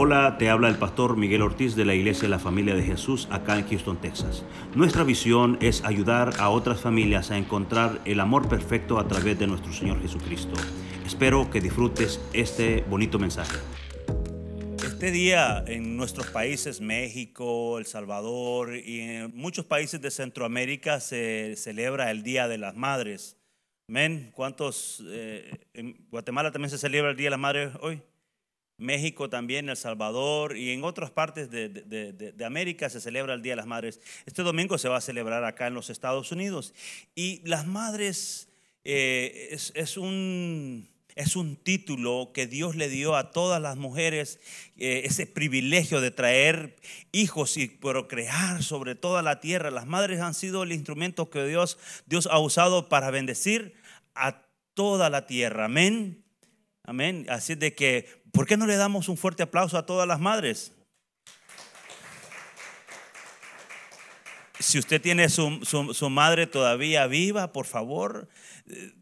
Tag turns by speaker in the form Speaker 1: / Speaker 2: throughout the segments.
Speaker 1: Hola, te habla el pastor Miguel Ortiz de la Iglesia de la Familia de Jesús acá en Houston, Texas. Nuestra visión es ayudar a otras familias a encontrar el amor perfecto a través de nuestro Señor Jesucristo. Espero que disfrutes este bonito mensaje. Este día en nuestros países, México, El Salvador y en muchos países de Centroamérica se celebra el Día de las Madres. Amén. ¿Cuántos? Eh, en Guatemala también se celebra el Día de las Madres hoy. México también, El Salvador y en otras partes de, América se celebra el Día de las Madres. Este domingo se va a celebrar acá en los Estados Unidos. Y las madres eh, es, un, es, un, título que Dios le dio a todas las mujeres, eh, ese privilegio de traer hijos y procrear sobre toda la tierra. Las madres han sido el instrumento que Dios, Dios ha usado para bendecir a toda la tierra. Amén. Amén. Así de que ¿Por qué no le damos un fuerte aplauso a todas las madres? Si usted tiene su, su, madre todavía viva, por favor, eh,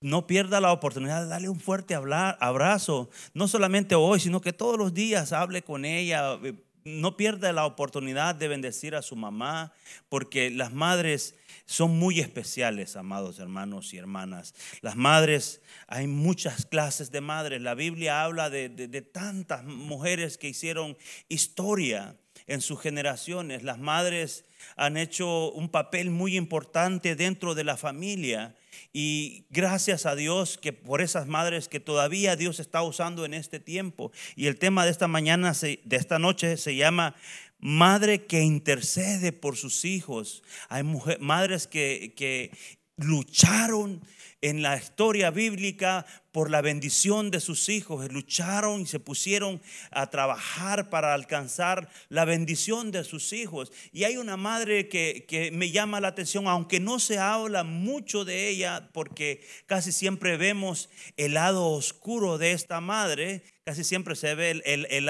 Speaker 1: no pierda la oportunidad de darle un fuerte abrazo. No solamente hoy, sino que todos los días hable con ella. No pierda la oportunidad de bendecir a su mamá, porque las madres son muy especiales, amados hermanos y hermanas. Las madres, hay muchas clases de madres. La Biblia habla de, tantas mujeres que hicieron historia en sus generaciones. Las madres han hecho un papel muy importante dentro de la familia. Y gracias a Dios que por esas madres que todavía Dios está usando en este tiempo. Y el tema de esta mañana, de esta noche, se llama madre que intercede por sus hijos. Hay madres que, que lucharon en la historia bíblica por la bendición de sus hijos, lucharon y se pusieron a trabajar para alcanzar la bendición de sus hijos. Y hay una madre que, que, me llama la atención, aunque no se habla mucho de ella, porque casi siempre vemos el lado oscuro de esta madre, casi siempre se ve el, el, el,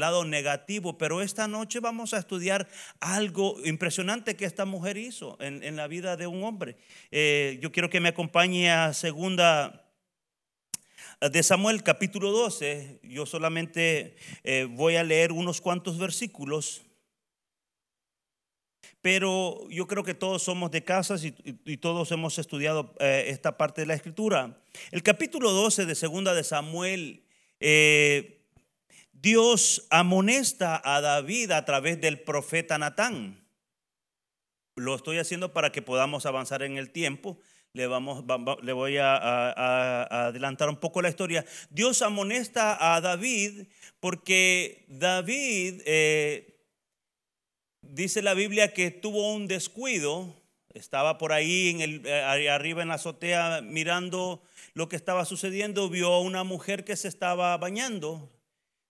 Speaker 1: lado, negativo, pero esta noche vamos a estudiar algo impresionante que esta mujer hizo en, en la vida de un hombre. Eh, yo quiero que me acompañe a segunda de Samuel capítulo 12. Yo solamente eh, voy a leer unos cuantos versículos. Pero yo creo que todos somos de casas y, todos hemos estudiado eh, esta parte de la escritura. El capítulo 12 de segunda de Samuel eh, Dios amonesta a David a través del profeta Natán. Lo estoy haciendo para que podamos avanzar en el tiempo. Le, vamos, le voy a, adelantar un poco la historia. Dios amonesta a David porque David, eh, dice la Biblia que tuvo un descuido, estaba por ahí en el, eh, arriba en la azotea mirando lo que estaba sucediendo, vio a una mujer que se estaba bañando.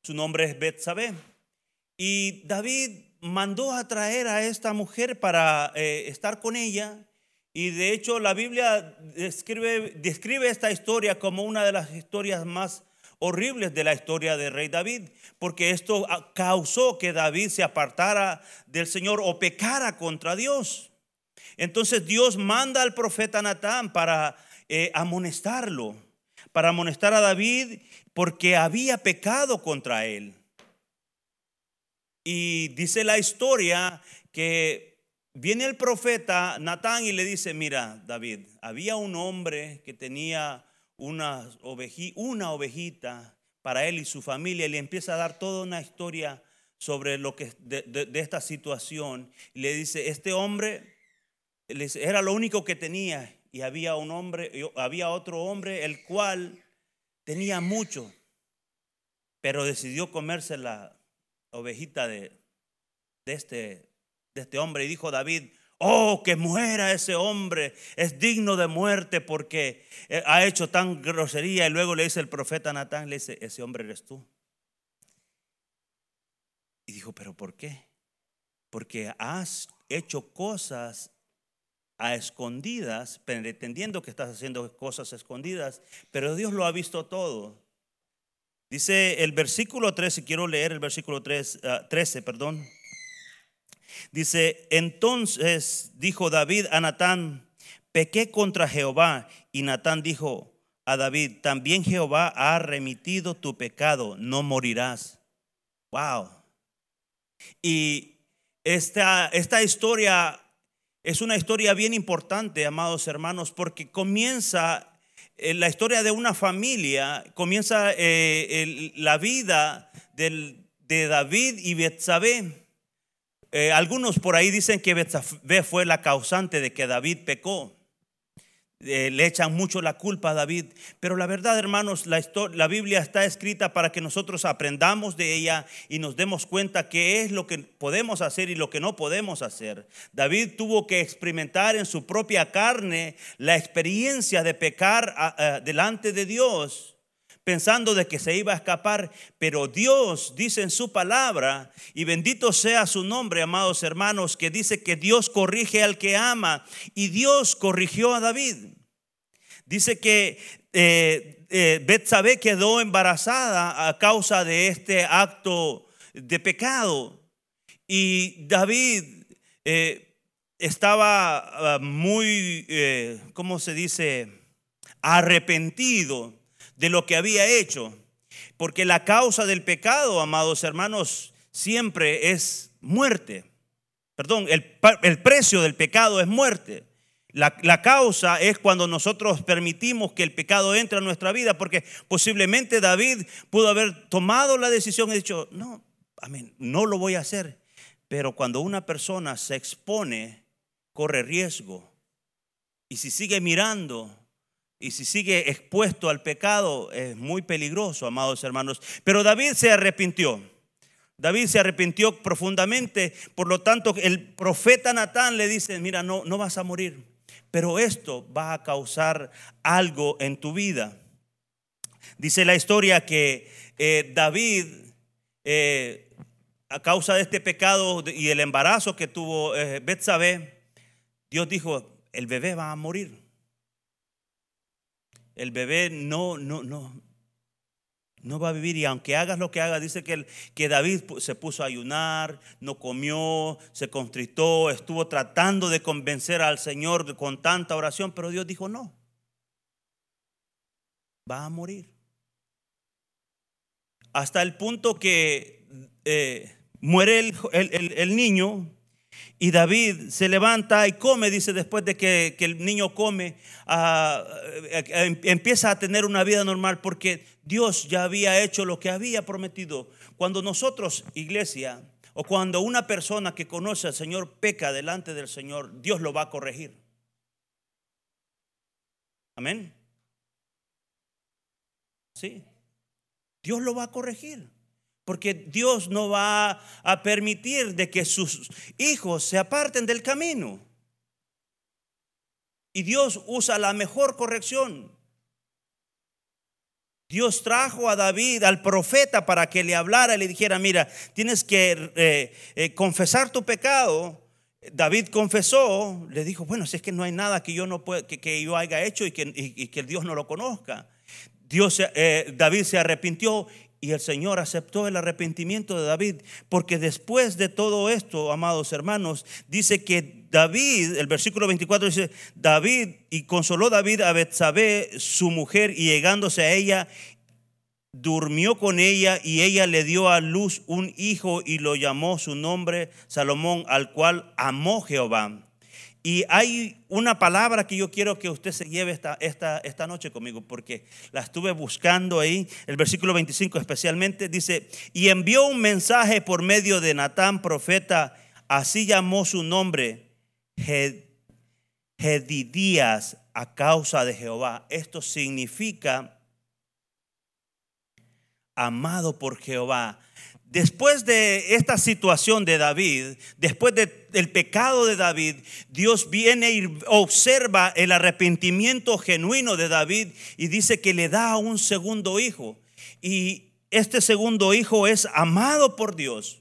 Speaker 1: Su nombre es Betsabé. Y David mandó a traer a esta mujer para eh, estar con ella. Y de hecho la Biblia describe, esta historia como una de las historias más horribles de la historia de rey David, porque esto causó que David se apartara del Señor o pecara contra Dios. Entonces Dios manda al profeta Natán para eh, amonestarlo, para amonestar a David porque había pecado contra él. Y dice la historia que viene el profeta Natán y le dice, mira David, había un hombre que tenía una, ovejita para él y su familia y le empieza a dar toda una historia sobre lo que de, de esta situación. Y le dice, este hombre era lo único que tenía y había un hombre, había otro hombre el cual tenía mucho, pero decidió comerse la ovejita de, de, este, de este hombre y dijo David, oh, que muera ese hombre, es digno de muerte porque eh, ha hecho tan grosería. Y luego le dice el profeta Natán, le dice, ese hombre eres tú. Y dijo, pero ¿por qué? Porque has hecho cosas a escondidas, pretendiendo que estás haciendo cosas escondidas, pero Dios lo ha visto todo. Dice el versículo 13, quiero leer el versículo 3, 13, ah, perdón. Dice, entonces dijo David a Natán, pequé contra Jehová. Y Natán dijo a David, también Jehová ha remitido tu pecado, no morirás. Wow. Y esta, esta historia es una historia bien importante, amados hermanos, porque comienza eh, la historia de una familia, comienza eh, la vida de David y Betsabé. Eh, algunos por ahí dicen que Betsabé fue la causante de que David pecó. Eh, le echan mucho la culpa a David. Pero la verdad, hermanos, la, la, Biblia está escrita para que nosotros aprendamos de ella y nos demos cuenta qué es lo que podemos hacer y lo que no podemos hacer. David tuvo que experimentar en su propia carne la experiencia de pecar delante de Dios pensando de que se iba a escapar, pero Dios dice en su palabra, y bendito sea su nombre, amados hermanos, que dice que Dios corrige al que ama, y Dios corrigió a David. Dice que eh, eh quedó embarazada a causa de este acto de pecado, y David eh, estaba ah, muy, eh, ¿cómo se dice?, arrepentido de lo que había hecho. Porque la causa del pecado, amados hermanos, siempre es muerte. Perdón, el, precio del pecado es muerte. La, la, causa es cuando nosotros permitimos que el pecado entre a nuestra vida, porque posiblemente David pudo haber tomado la decisión y dicho, no, amén, no lo voy a hacer. Pero cuando una persona se expone, corre riesgo. Y si sigue mirando, y si sigue expuesto al pecado es muy peligroso, amados hermanos. Pero David se arrepintió. David se arrepintió profundamente, por lo tanto el profeta Natán le dice, mira, no, no vas a morir, pero esto va a causar algo en tu vida. Dice la historia que eh, David, eh, a causa de este pecado y el embarazo que tuvo eh, Dios dijo, el bebé va a morir el bebé no, no, no, no va a vivir. Y aunque hagas lo que hagas, dice que, que David se puso a ayunar, no comió, se constritó, estuvo tratando de convencer al Señor con tanta oración, pero Dios dijo no. Va a morir. Hasta el punto que eh, muere el, el niño y David se levanta y come, dice, después de que, el niño come, ah, eh, eh, empieza a tener una vida normal porque Dios ya había hecho lo que había prometido. Cuando nosotros, iglesia, o cuando una persona que conoce al Señor peca delante del Señor, Dios lo va a corregir. Amén. Sí. Dios lo va a corregir. Porque Dios no va a permitir de que sus hijos se aparten del camino. Y Dios usa la mejor corrección. Dios trajo a David, al profeta, para que le hablara y le dijera, mira, tienes que eh, eh, confesar tu pecado. David confesó, le dijo, bueno, si es que no hay nada que yo, no que, yo haya hecho y que, y, que Dios no lo conozca. Dios, eh, David se arrepintió y el Señor aceptó el arrepentimiento de David, porque después de todo esto, amados hermanos, dice que David, el versículo 24 dice, David, y consoló David a Betsabé, su mujer, y llegándose a ella, durmió con ella y ella le dio a luz un hijo y lo llamó su nombre Salomón, al cual amó Jehová. Y hay una palabra que yo quiero que usted se lleve esta, esta, esta noche conmigo, porque la estuve buscando ahí, el versículo 25 especialmente, dice, y envió un mensaje por medio de Natán, profeta, así llamó su nombre, Gedidías, a causa de Jehová. Esto significa amado por Jehová. Después de esta situación de David, después del pecado de David, Dios viene y observa el arrepentimiento genuino de David y dice que le da un segundo hijo. Y este segundo hijo es amado por Dios.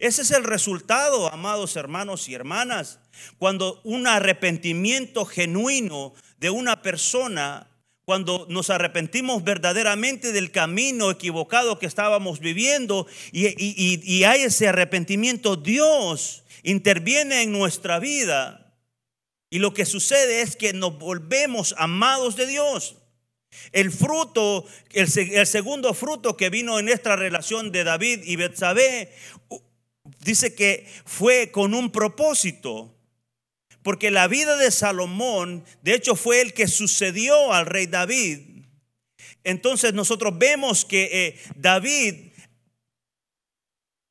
Speaker 1: Ese es el resultado, amados hermanos y hermanas, cuando un arrepentimiento genuino de una persona cuando nos arrepentimos verdaderamente del camino equivocado que estábamos viviendo y, hay ese arrepentimiento, Dios interviene en nuestra vida. Y lo que sucede es que nos volvemos amados de Dios. El fruto, el, segundo fruto que vino en esta relación de David y Betsabé, dice que fue con un propósito. Porque la vida de Salomón, de hecho, fue el que sucedió al rey David. Entonces nosotros vemos que eh, David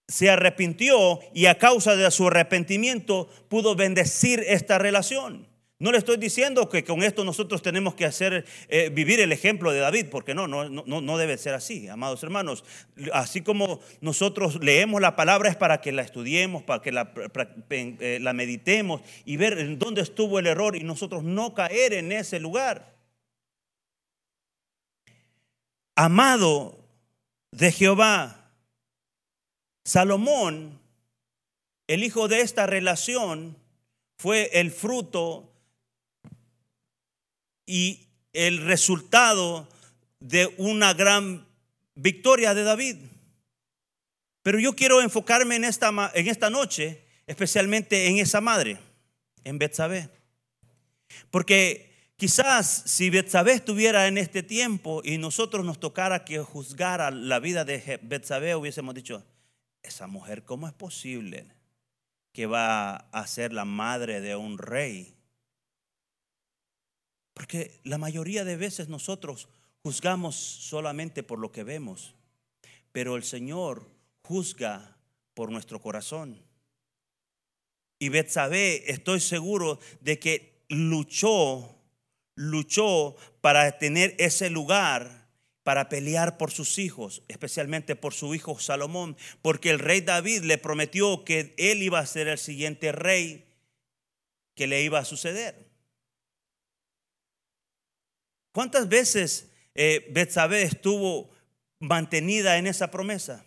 Speaker 1: se arrepintió y a causa de su arrepentimiento pudo bendecir esta relación. No le estoy diciendo que con esto nosotros tenemos que hacer eh, vivir el ejemplo de David, porque no, no, no, no debe ser así, amados hermanos. Así como nosotros leemos la palabra es para que la estudiemos, para que la, eh, la meditemos y ver en dónde estuvo el error y nosotros no caer en ese lugar. Amado de Jehová, Salomón, el hijo de esta relación, fue el fruto y el resultado de una gran victoria de David. Pero yo quiero enfocarme en esta, en esta noche, especialmente en esa madre, en Betsabé. Porque quizás si Betsabé estuviera en este tiempo y nosotros nos tocara que juzgara la vida de Betsabé, hubiésemos dicho, esa mujer, ¿cómo es posible que va a ser la madre de un rey? Porque la mayoría de veces nosotros juzgamos solamente por lo que vemos, pero el Señor juzga por nuestro corazón. Y Betsabé, estoy seguro de que luchó, luchó para tener ese lugar, para pelear por sus hijos, especialmente por su hijo Salomón, porque el rey David le prometió que él iba a ser el siguiente rey que le iba a suceder. ¿Cuántas veces eh, estuvo mantenida en esa promesa?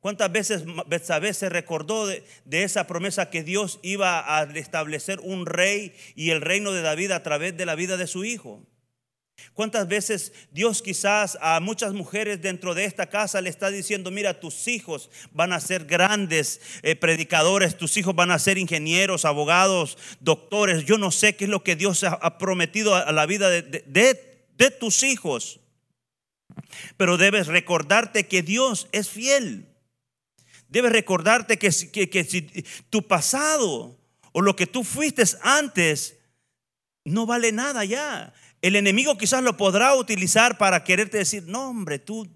Speaker 1: ¿Cuántas veces Betsabé se recordó de, de, esa promesa que Dios iba a establecer un rey y el reino de David a través de la vida de su hijo? ¿Cuántas veces Dios quizás a muchas mujeres dentro de esta casa le está diciendo, mira, tus hijos van a ser grandes eh, predicadores, tus hijos van a ser ingenieros, abogados, doctores? Yo no sé qué es lo que Dios ha, prometido a, la vida de, de tus hijos. Pero debes recordarte que Dios es fiel. Debes recordarte que, que, que si tu pasado o lo que tú fuiste antes no vale nada ya. El enemigo quizás lo podrá utilizar para quererte decir, no hombre, tú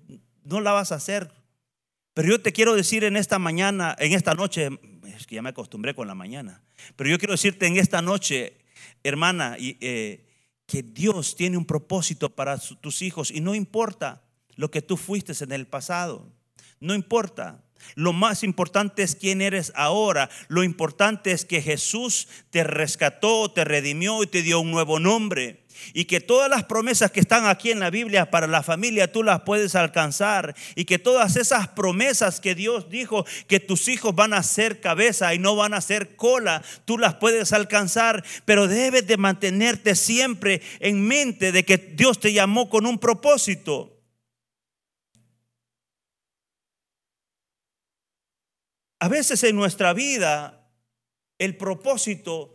Speaker 1: no la vas a hacer. Pero yo te quiero decir en esta mañana, en esta noche, es que ya me acostumbré con la mañana, pero yo quiero decirte en esta noche, hermana, eh, que Dios tiene un propósito para tus hijos y no importa lo que tú fuiste en el pasado, no importa. Lo más importante es quién eres ahora. Lo importante es que Jesús te rescató, te redimió y te dio un nuevo nombre. Y que todas las promesas que están aquí en la Biblia para la familia tú las puedes alcanzar. Y que todas esas promesas que Dios dijo que tus hijos van a ser cabeza y no van a ser cola, tú las puedes alcanzar. Pero debes de mantenerte siempre en mente de que Dios te llamó con un propósito. A veces en nuestra vida el propósito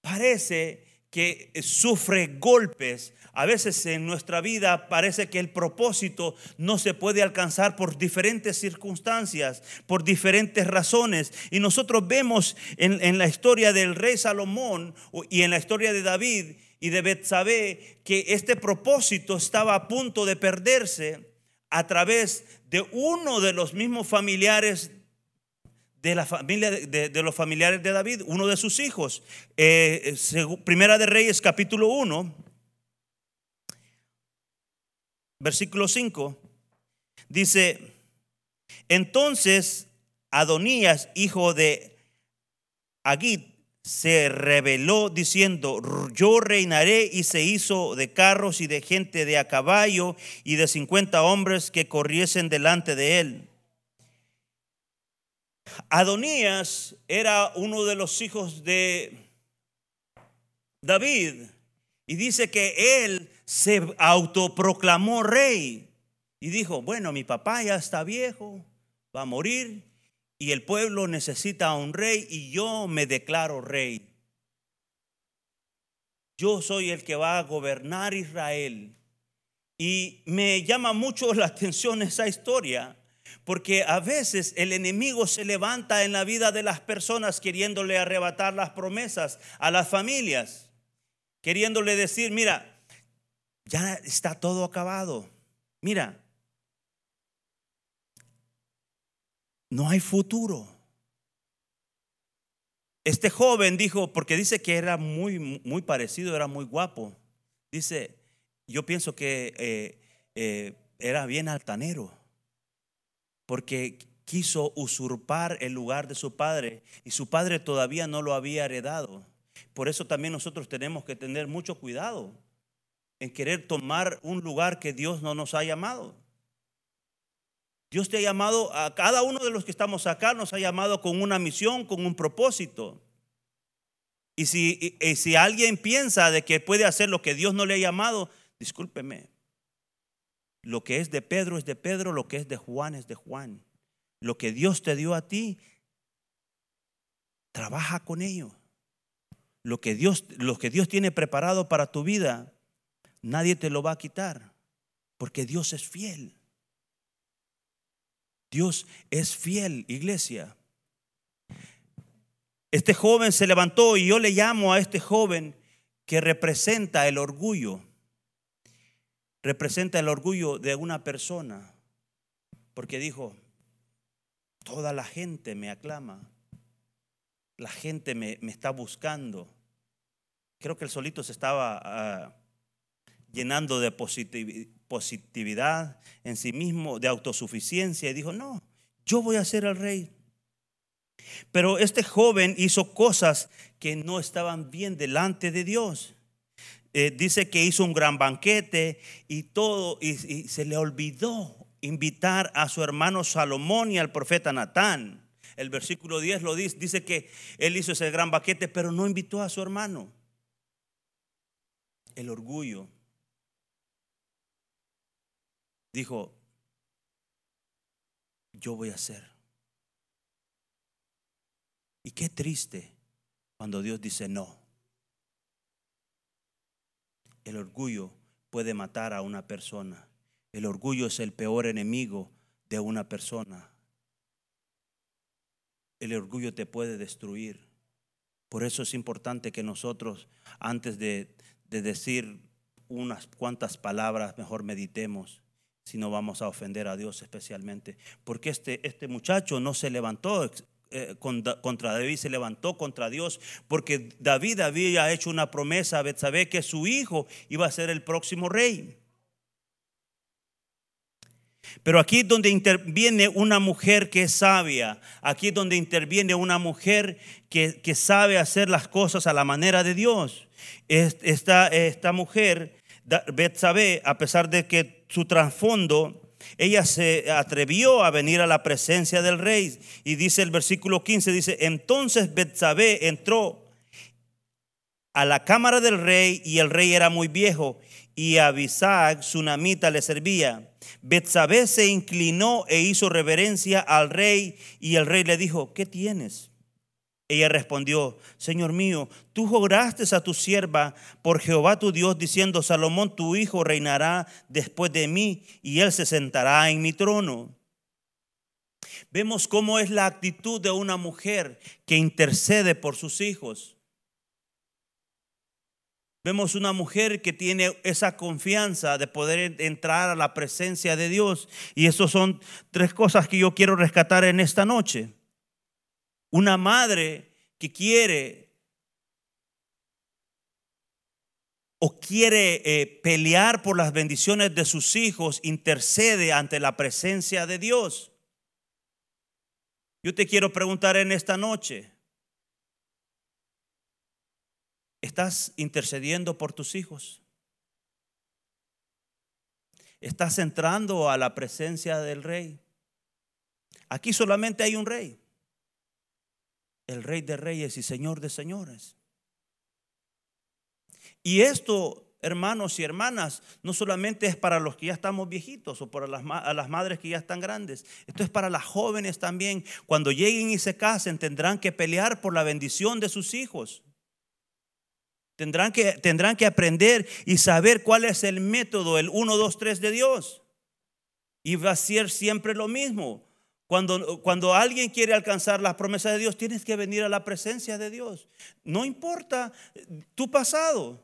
Speaker 1: parece que sufre golpes. A veces en nuestra vida parece que el propósito no se puede alcanzar por diferentes circunstancias, por diferentes razones. Y nosotros vemos en, la historia del rey Salomón y en la historia de David y de Betsabé que este propósito estaba a punto de perderse a través de uno de los mismos familiares de la familia de, los familiares de David, uno de sus hijos. Eh, primera de Reyes, capítulo 1, versículo 5, dice, entonces Adonías, hijo de Agit, se rebeló diciendo, yo reinaré y se hizo de carros y de gente de a caballo y de cincuenta hombres que corriesen delante de él. Adonías era uno de los hijos de David y dice que él se autoproclamó rey y dijo, bueno, mi papá ya está viejo, va a morir y el pueblo necesita a un rey y yo me declaro rey. yo soy el que va a gobernar Israel. Y me llama mucho la atención esa historia, porque a veces el enemigo se levanta en la vida de las personas queriéndole arrebatar las promesas a las familias, queriéndole decir, mira, ya está todo acabado. Mira, no hay futuro. Este joven dijo, porque dice que era muy, muy parecido, era muy guapo. Dice, yo pienso que eh, eh, era bien altanero, porque quiso usurpar el lugar de su padre y su padre todavía no lo había heredado. Por eso también nosotros tenemos que tener mucho cuidado en querer tomar un lugar que Dios no nos ha llamado. Dios te ha llamado, a cada uno de los que estamos acá nos ha llamado con una misión, con un propósito. Y si, alguien piensa de que puede hacer lo que Dios no le ha llamado, discúlpeme. Lo que es de Pedro es de Pedro, lo que es de Juan es de Juan. Lo que Dios te dio a ti, trabaja con ello. Lo que Dios, lo que Dios tiene preparado para tu vida, nadie te lo va a quitar, porque Dios es fiel. Dios es fiel, iglesia. Este joven se levantó y yo le llamo a este joven que representa el orgullo. Representa el orgullo de una persona. Porque dijo, toda la gente me aclama. La gente me, está buscando. Creo que el solito se estaba ah, llenando de positividad en sí mismo, de autosuficiencia, y dijo, no, yo voy a ser el rey. Pero este joven hizo cosas que no estaban bien delante de Dios. Eh, dice que hizo un gran banquete y todo, y, se le olvidó invitar a su hermano Salomón y al profeta Natán. El versículo 10 lo dice, dice que él hizo ese gran banquete, pero no invitó a su hermano. El orgullo dijo, yo voy a hacer. Y qué triste cuando Dios dice no. El orgullo puede matar a una persona. El orgullo es el peor enemigo de una persona. El orgullo te puede destruir. Por eso es importante que nosotros, antes de, de decir unas cuantas palabras, mejor meditemos si no vamos a ofender a Dios especialmente. Porque este, este muchacho no se levantó eh, contra David, se levantó contra Dios, porque David había hecho una promesa a Betsabé que su hijo iba a ser el próximo rey. Pero aquí es donde interviene una mujer que es sabia, aquí es donde interviene una mujer que, que sabe hacer las cosas a la manera de Dios. Esta, esta mujer, Betsabé, a pesar de que su trasfondo, ella se atrevió a venir a la presencia del rey. Y dice el versículo 15, dice, entonces Betsabé entró a la cámara del rey y el rey era muy viejo y Abisag, su namita, le servía. Betsabé se inclinó e hizo reverencia al rey y el rey le dijo, ¿qué tienes? Ella respondió, Señor mío, tú juraste a tu sierva por Jehová tu Dios, diciendo, Salomón tu hijo reinará después de mí y él se sentará en mi trono. Vemos cómo es la actitud de una mujer que intercede por sus hijos. Vemos una mujer que tiene esa confianza de poder entrar a la presencia de Dios. Y esas son tres cosas que yo quiero rescatar en esta noche. Una madre que quiere o quiere eh, pelear por las bendiciones de sus hijos, intercede ante la presencia de Dios. Yo te quiero preguntar en esta noche, ¿estás intercediendo por tus hijos? ¿Estás entrando a la presencia del rey? Aquí solamente hay un rey el Rey de Reyes y Señor de Señores. Y esto, hermanos y hermanas, no solamente es para los que ya estamos viejitos o para las, a las madres que ya están grandes, esto es para las jóvenes también. Cuando lleguen y se casen tendrán que pelear por la bendición de sus hijos. Tendrán que, tendrán que aprender y saber cuál es el método, el 1, 2, 3 de Dios. Y va a ser siempre lo mismo. Cuando, cuando alguien quiere alcanzar las promesas de Dios, tienes que venir a la presencia de Dios. No importa tu pasado.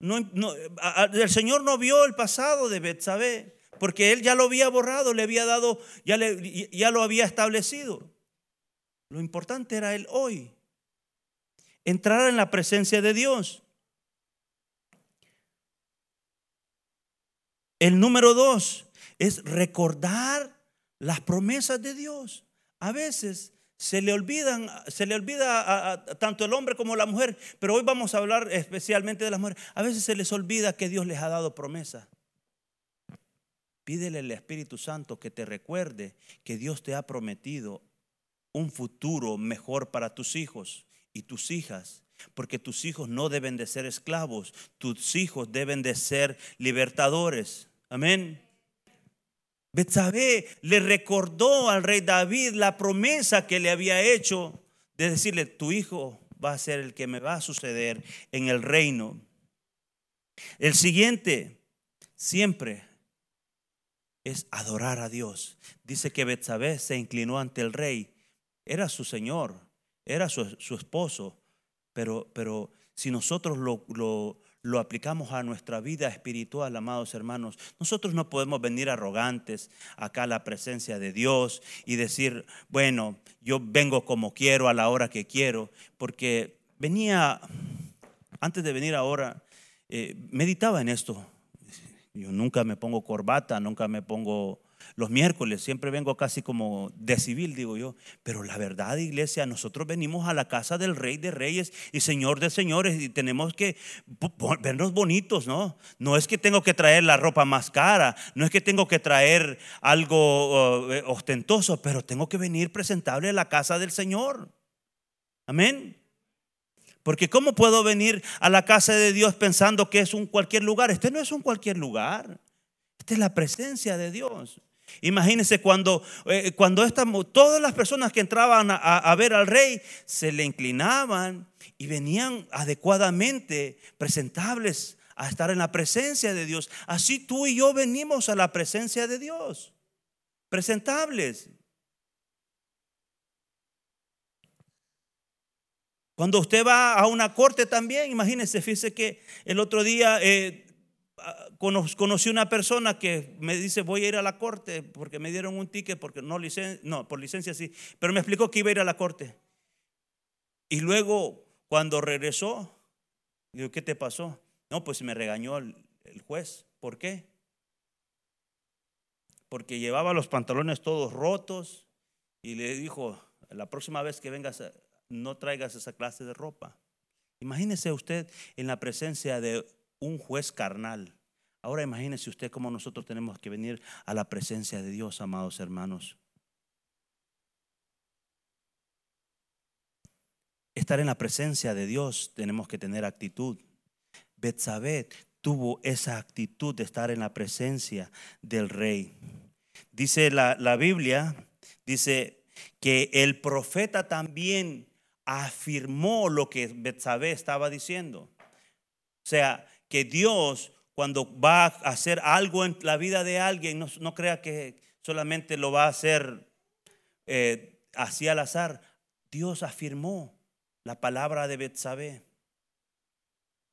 Speaker 1: El Señor no vio el pasado de Betsabé, porque él ya lo había borrado, le había dado, ya, le, ya lo había establecido. Lo importante era él hoy. Entrar en la presencia de Dios. El número dos es recordar las promesas de Dios. A veces se le olvidan, se le olvida a, tanto el hombre como la mujer, pero hoy vamos a hablar especialmente de las mujeres. A veces se les olvida que Dios les ha dado promesas. Pídele al Espíritu Santo que te recuerde que Dios te ha prometido un futuro mejor para tus hijos y tus hijas, porque tus hijos no deben de ser esclavos, tus hijos deben de ser libertadores. Amén. Betsabé le recordó al rey David la promesa que le había hecho de decirle, tu hijo va a ser el que me va a suceder en el reino. El siguiente, siempre, es adorar a Dios. Dice que Betsabé se inclinó ante el rey. Era su señor, era su, esposo, pero, pero si nosotros lo, lo, lo aplicamos a nuestra vida espiritual, amados hermanos, nosotros no podemos venir arrogantes acá a la presencia de Dios y decir, bueno, yo vengo como quiero a la hora que quiero, porque venía, antes de venir ahora, eh, meditaba en esto. Yo nunca me pongo corbata, nunca me pongo los miércoles, siempre vengo casi como de civil, digo yo. Pero la verdad, iglesia, nosotros venimos a la casa del Rey de Reyes y Señor de Señores y tenemos que vernos bonitos, ¿no? No es que tengo que traer la ropa más cara, no es que tengo que traer algo eh, ostentoso, pero tengo que venir presentable a la casa del Señor. Amén. Porque ¿cómo puedo venir a la casa de Dios pensando que es un cualquier lugar? Este no es un cualquier lugar. Esta es la presencia de Dios. Imagínense cuando, eh, cuando todas las personas que entraban a, ver al rey se le inclinaban y venían adecuadamente presentables a estar en la presencia de Dios. Así tú y yo venimos a la presencia de Dios, presentables. Cuando usted va a una corte también, imagínense, fíjese que el otro día eh, conocí una persona que me dice voy a ir a la corte porque me dieron un ticket porque no licencia, no, por licencia sí, pero me explicó que iba a ir a la corte. Y luego cuando regresó, digo, ¿qué te pasó? No, pues me regañó el, juez. ¿Por qué? Porque llevaba los pantalones todos rotos y le dijo, la próxima vez que vengas, no traigas esa clase de ropa. Imagínese usted en la presencia de un juez carnal. Ahora imagínese usted cómo nosotros tenemos que venir a la presencia de Dios, amados hermanos. Estar en la presencia de Dios tenemos que tener actitud. Betsabé tuvo esa actitud de estar en la presencia del rey. Dice la, la Biblia, dice que el profeta también afirmó lo que Betsabé estaba diciendo. O sea, que Dios cuando va a hacer algo en la vida de alguien, no, crea que solamente lo va a hacer eh, así al azar. Dios afirmó la palabra de Betsabé.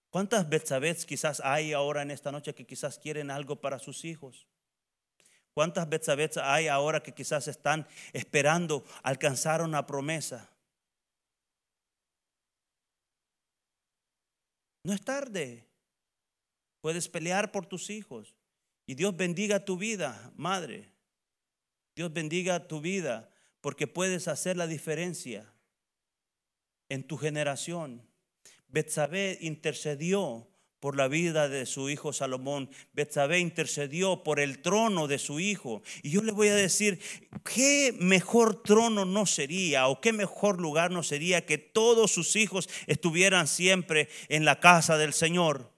Speaker 1: ¿Cuántas Betsabés quizás hay ahora en esta noche que quizás quieren algo para sus hijos? ¿Cuántas Betsabés hay ahora que quizás están esperando alcanzar una promesa? No es tarde. Puedes pelear por tus hijos. Y Dios bendiga tu vida, madre. Dios bendiga tu vida porque puedes hacer la diferencia en tu generación. Betsabé intercedió por la vida de su hijo Salomón. Betsabé intercedió por el trono de su hijo. Y yo le voy a decir, ¿qué mejor trono no sería o qué mejor lugar no sería que todos sus hijos estuvieran siempre en la casa del Señor?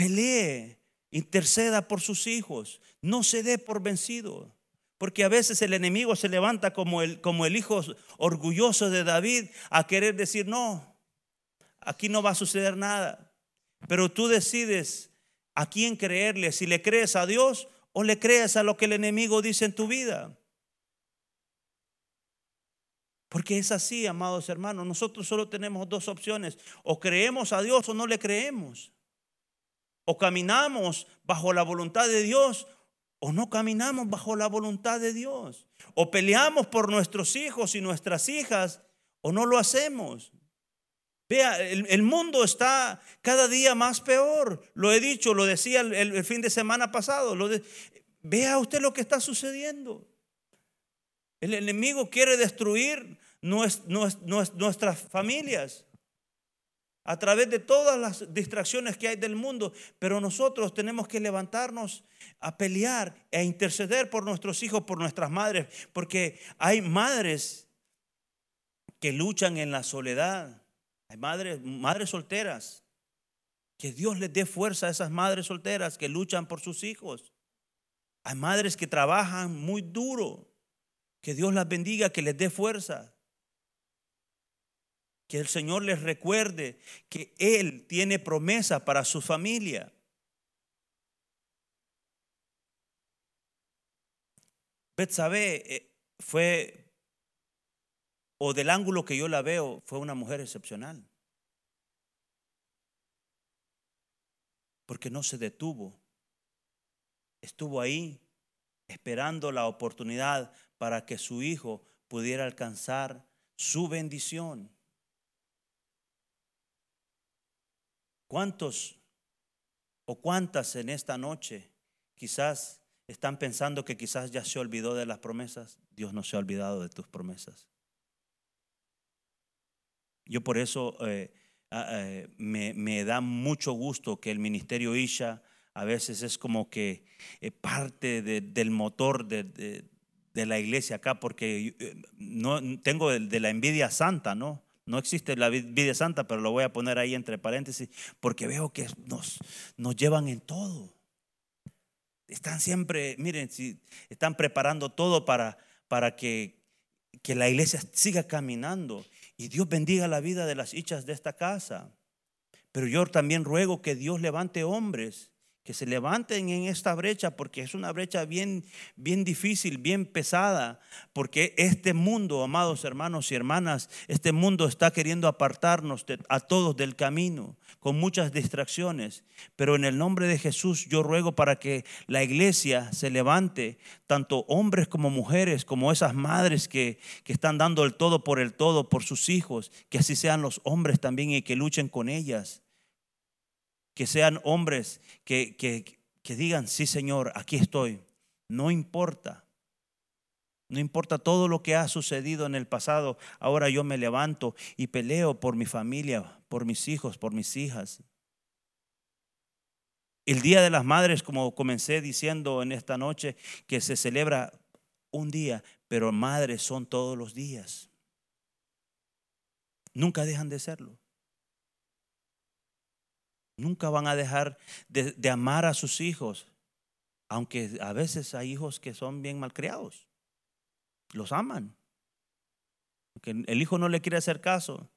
Speaker 1: Pelee, interceda por sus hijos, no se dé por vencido. Porque a veces el enemigo se levanta como el, como el hijo orgulloso de David a querer decir, no, aquí no va a suceder nada. Pero tú decides a quién creerle, si le crees a Dios o le crees a lo que el enemigo dice en tu vida. Porque es así, amados hermanos. Nosotros solo tenemos dos opciones. O creemos a Dios o no le creemos. O caminamos bajo la voluntad de Dios o no caminamos bajo la voluntad de Dios. O peleamos por nuestros hijos y nuestras hijas o no lo hacemos. Vea, el, mundo está cada día más peor. Lo he dicho, lo decía el, fin de semana pasado. vea usted lo que está sucediendo. El enemigo quiere destruir nuestras familias a través de todas las distracciones que hay del mundo, pero nosotros tenemos que levantarnos a pelear e interceder por nuestros hijos, por nuestras madres, porque hay madres que luchan en la soledad, hay madres, madres solteras, que Dios les dé fuerza a esas madres solteras que luchan por sus hijos. Hay madres que trabajan muy duro, que Dios las bendiga, que les dé fuerza. Que el Señor les recuerde que Él tiene promesa para su familia. Betsabe eh, fue, o del ángulo que yo la veo, fue una mujer excepcional. Porque no se detuvo. Estuvo ahí esperando la oportunidad para que su hijo pudiera alcanzar su bendición. ¿Cuántos o cuántas en esta noche quizás están pensando que quizás ya se olvidó de las promesas? Dios no se ha olvidado de tus promesas. Yo por eso eh, eh, me, da mucho gusto que el ministerio Isha a veces es como que eh, parte del motor de, la iglesia acá, porque no tengo de la envidia santa, ¿no? No existe la vida santa, pero lo voy a poner ahí entre paréntesis, porque veo que nos, nos llevan en todo. Están siempre, miren, están preparando todo para, para que, que la iglesia siga caminando. Y Dios bendiga la vida de las hijas de esta casa. Pero yo también ruego que Dios levante hombres que se levanten en esta brecha, porque es una brecha bien, bien difícil, bien pesada, porque este mundo, amados hermanos y hermanas, este mundo está queriendo apartarnos a todos del camino, con muchas distracciones. Pero en el nombre de Jesús yo ruego para que la iglesia se levante, tanto hombres como mujeres, como esas madres que, que están dando el todo por el todo por sus hijos, que así sean los hombres también y que luchen con ellas que sean hombres que, que, digan, sí Señor, aquí estoy. No importa. No importa todo lo que ha sucedido en el pasado, ahora yo me levanto y peleo por mi familia, por mis hijos, por mis hijas. El Día de las Madres, como comencé diciendo en esta noche, que se celebra un día, pero madres son todos los días. Nunca dejan de serlo. Nunca van a dejar de, amar a sus hijos, aunque a veces hay hijos que son bien malcriados. Los aman. Aunque el hijo no le quiere hacer caso,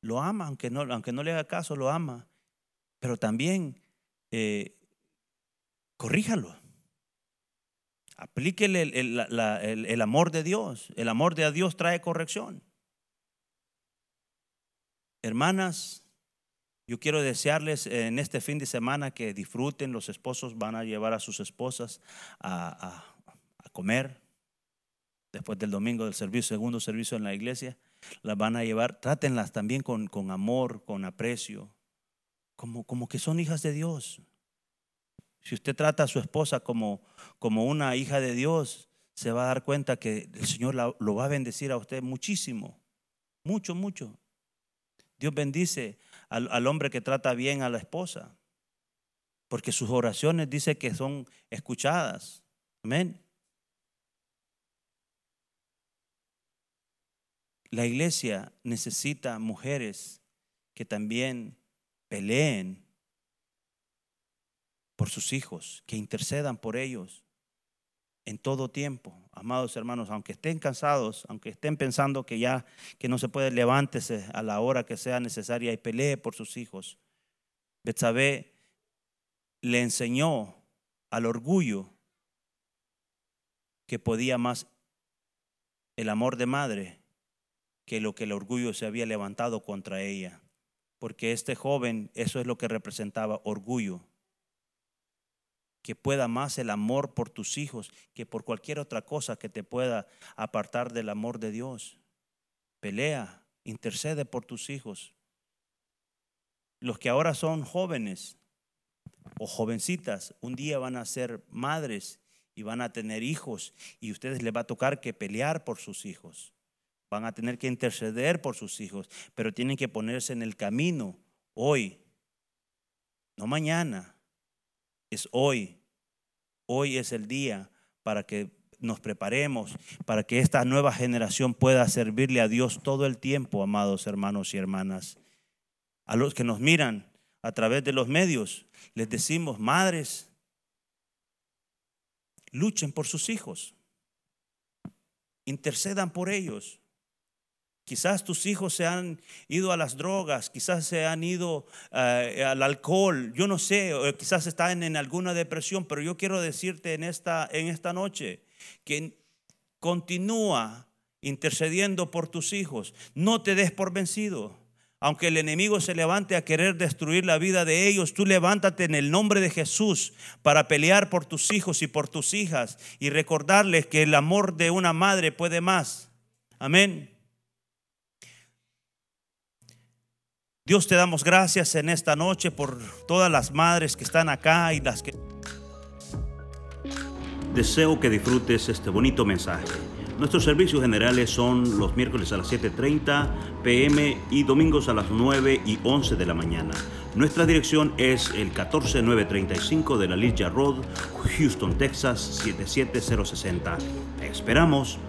Speaker 1: lo ama, aunque no, aunque no le haga caso, lo ama. Pero también eh, corríjalo. Aplíquele el, amor de Dios. El amor de Dios trae corrección. Hermanas, yo quiero desearles en este fin de semana que disfruten, los esposos van a llevar a sus esposas a, comer después del domingo del servicio, segundo servicio en la iglesia, las van a llevar, trátenlas también con, con amor, con aprecio, como, como que son hijas de Dios. Si usted trata a su esposa como, como una hija de Dios, se va a dar cuenta que el Señor lo va a bendecir a usted muchísimo, mucho, mucho. Dios bendice al, hombre que trata bien a la esposa, porque sus oraciones dice que son escuchadas. Amén. La iglesia necesita mujeres que también peleen por sus hijos, que intercedan por ellos. En todo tiempo. Amados hermanos, aunque estén cansados, aunque estén pensando que ya que no se puede, levántese a la hora que sea necesaria y pelee por sus hijos. Betsabé le enseñó al orgullo que podía más el amor de madre que lo que el orgullo se había levantado contra ella. Porque este joven, eso es lo que representaba orgullo. Que pueda más el amor por tus hijos que por cualquier otra cosa que te pueda apartar del amor de Dios. Pelea, intercede por tus hijos. Los que ahora son jóvenes o jovencitas, un día van a ser madres y van a tener hijos y a ustedes les va a tocar que pelear por sus hijos. Van a tener que interceder por sus hijos, pero tienen que ponerse en el camino hoy, no mañana, es hoy. Hoy es el día para que nos preparemos, para que esta nueva generación pueda servirle a Dios todo el tiempo, amados hermanos y hermanas. A los que nos miran a través de los medios, les decimos, madres, luchen por sus hijos, intercedan por ellos. Quizás tus hijos se han ido a las drogas, quizás se han ido eh, al alcohol, yo no sé, quizás están en alguna depresión, pero yo quiero decirte en esta, en esta noche que continúa intercediendo por tus hijos, no te des por vencido. Aunque el enemigo se levante a querer destruir la vida de ellos, tú levántate en el nombre de Jesús para pelear por tus hijos y por tus hijas y recordarles que el amor de una madre puede más. Amén. Dios te damos gracias en esta noche por todas las madres que están acá y las que...
Speaker 2: Deseo que disfrutes este bonito mensaje. Nuestros servicios generales son los miércoles a las 7.30 pm y domingos a las 9 y 11 de la mañana. Nuestra dirección es el 14935 de la Ligia Road, Houston, Texas 77060. esperamos.